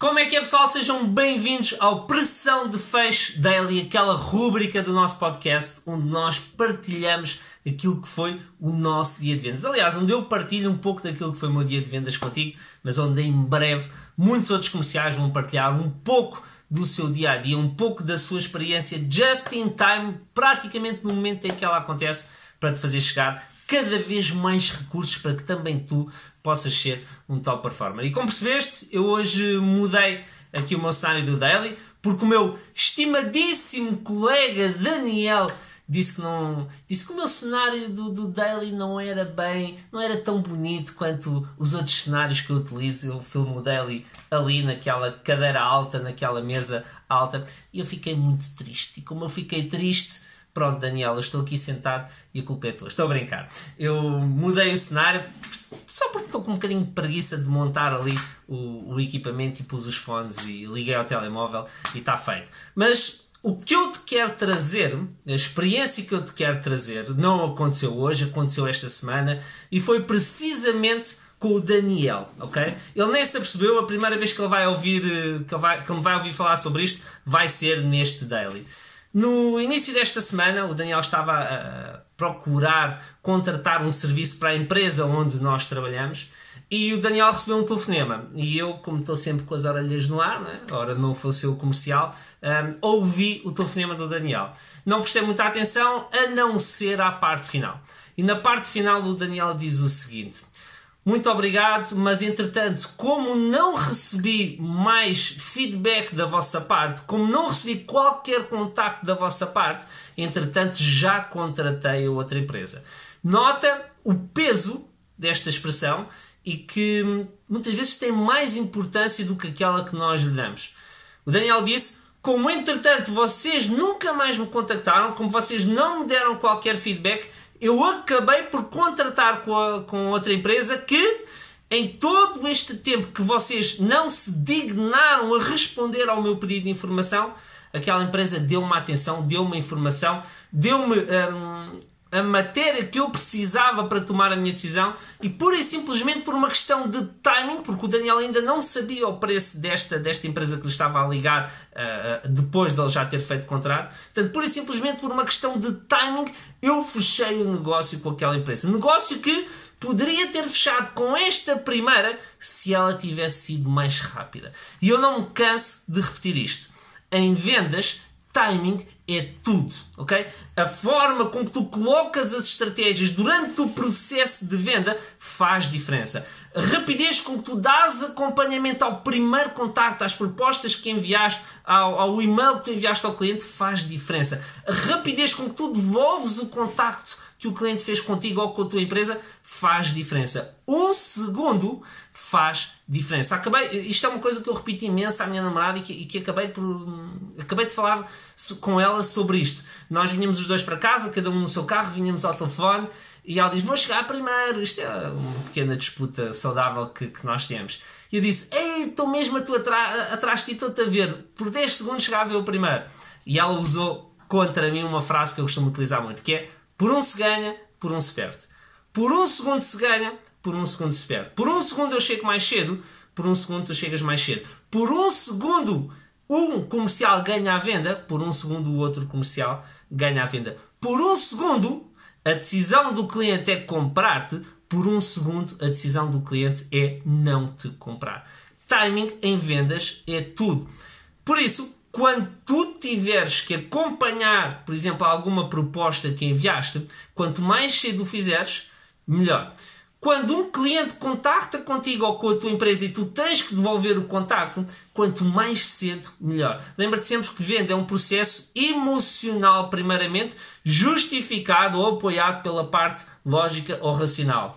Como é que é, pessoal? Sejam bem-vindos ao Pressão de Fecho Daily, aquela rúbrica do nosso podcast onde nós partilhamos aquilo que foi o nosso dia de vendas. Aliás, onde eu partilho um pouco daquilo que foi o meu dia de vendas contigo, mas onde em breve muitos outros comerciais vão partilhar um pouco do seu dia a dia, um pouco da sua experiência just in time, praticamente no momento em que ela acontece, para te fazer chegar cada vez mais recursos para que também tu possas ser um top performer. E como percebeste, eu hoje mudei aqui o meu cenário do Daily, porque o meu estimadíssimo colega Daniel disse que não disse que o meu cenário do, do daily não era bem não era tão bonito quanto os outros cenários que eu utilizo eu filmo o daily ali naquela cadeira alta naquela mesa alta e eu fiquei muito triste e como eu fiquei triste Pronto, Daniel, eu estou aqui sentado e a culpa é tua. Estou a brincar. Eu mudei o cenário só porque estou com um bocadinho de preguiça de montar ali o, o equipamento e pus os fones e liguei ao telemóvel e está feito. Mas o que eu te quero trazer, a experiência que eu te quero trazer, não aconteceu hoje, aconteceu esta semana e foi precisamente com o Daniel, ok? Ele nem se apercebeu, a primeira vez que ele vai ouvir, eh, que ele, vai, que ele vai ouvir falar sobre isto, vai ser neste daily. No início desta semana, o Daniel estava a procurar contratar um serviço para a empresa onde nós trabalhamos e o Daniel recebeu um telefonema. E eu, como estou sempre com as orelhas no ar, né? ora não fosse o comercial, um, ouvi o telefonema do Daniel. Não prestei muita atenção, a não ser à parte final. E na parte final, o Daniel diz o seguinte: muito obrigado, mas entretanto, como não recebi mais feedback da vossa parte, como não recebi qualquer contacto da vossa parte, entretanto já contratei a outra empresa. Nota o peso desta expressão e que hum, muitas vezes tem mais importância do que aquela que nós lhe damos. O Daniel disse: como entretanto vocês nunca mais me contactaram, como vocês não me deram qualquer feedback, eu acabei por contratar com, a, com outra empresa que, em todo este tempo que vocês não se dignaram a responder ao meu pedido de informação, aquela empresa deu-me atenção, deu-me informação, deu-me hum, a matéria que eu precisava para tomar a minha decisão e pura e simplesmente por uma questão de timing, porque o Daniel ainda não sabia o preço desta, desta empresa que lhe estava a ligar uh, depois de ele já ter feito contrato. Portanto, pura e simplesmente por uma questão de timing, eu fechei o negócio com aquela empresa. Negócio que poderia ter fechado com esta primeira se ela tivesse sido mais rápida. E eu não me canso de repetir isto. Em vendas, timing é tudo, ok? A forma com que tu colocas as estratégias durante o processo de venda faz diferença. A rapidez com que tu dás acompanhamento ao primeiro contacto, às propostas que enviaste, ao, ao e-mail que tu enviaste ao cliente faz diferença. A rapidez com que tu devolves o contacto que o cliente fez contigo ou com a tua empresa faz diferença. Um segundo faz diferença. Acabei, isto é uma coisa que eu repito imenso à minha namorada e que, e que acabei, por, acabei de falar com ela sobre isto. Nós vinhamos os dois para casa, cada um no seu carro, vinhamos ao telefone e ela diz: Vou chegar primeiro. Isto é uma pequena disputa saudável que, que nós temos. E eu disse: Ei, estou mesmo a tu atrás de ti, estou-te a ver. Por 10 segundos chegava eu primeiro. E ela usou contra mim uma frase que eu costumo utilizar muito, que é por um se ganha, por um se perde. Por um segundo se ganha, por um segundo se perde. Por um segundo eu chego mais cedo, por um segundo tu chegas mais cedo. Por um segundo um comercial ganha a venda, por um segundo o outro comercial ganha a venda. Por um segundo a decisão do cliente é comprar-te, por um segundo a decisão do cliente é não te comprar. Timing em vendas é tudo. Por isso, quando tu tiveres que acompanhar, por exemplo, alguma proposta que enviaste, quanto mais cedo o fizeres, melhor. Quando um cliente contacta contigo ou com a tua empresa e tu tens que devolver o contacto, quanto mais cedo, melhor. Lembra-te sempre que venda é um processo emocional, primeiramente, justificado ou apoiado pela parte lógica ou racional.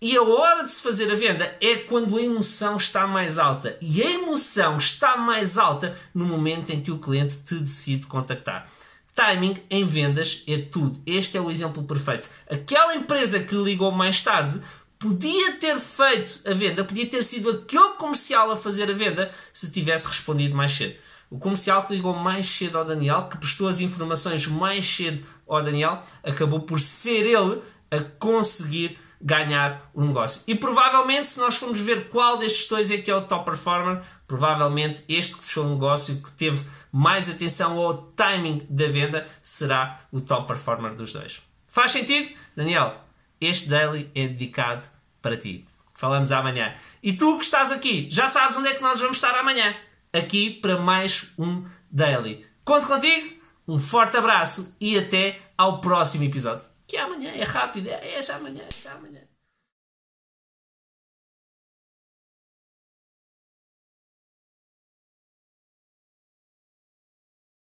E a hora de se fazer a venda é quando a emoção está mais alta. E a emoção está mais alta no momento em que o cliente te decide contactar. Timing em vendas é tudo. Este é o exemplo perfeito. Aquela empresa que ligou mais tarde podia ter feito a venda, podia ter sido aquele comercial a fazer a venda se tivesse respondido mais cedo. O comercial que ligou mais cedo ao Daniel, que prestou as informações mais cedo ao Daniel, acabou por ser ele a conseguir ganhar o negócio. E provavelmente, se nós formos ver qual destes dois é que é o top performer, provavelmente este que fechou o negócio, que teve mais atenção ao timing da venda, será o top performer dos dois. Faz sentido? Daniel, este daily é dedicado para ti. Falamos amanhã. E tu que estás aqui, já sabes onde é que nós vamos estar amanhã. Aqui para mais um daily. Conto contigo, um forte abraço e até ao próximo episódio. Que é amanhã, é rápido, é, é já amanhã, é já amanhã.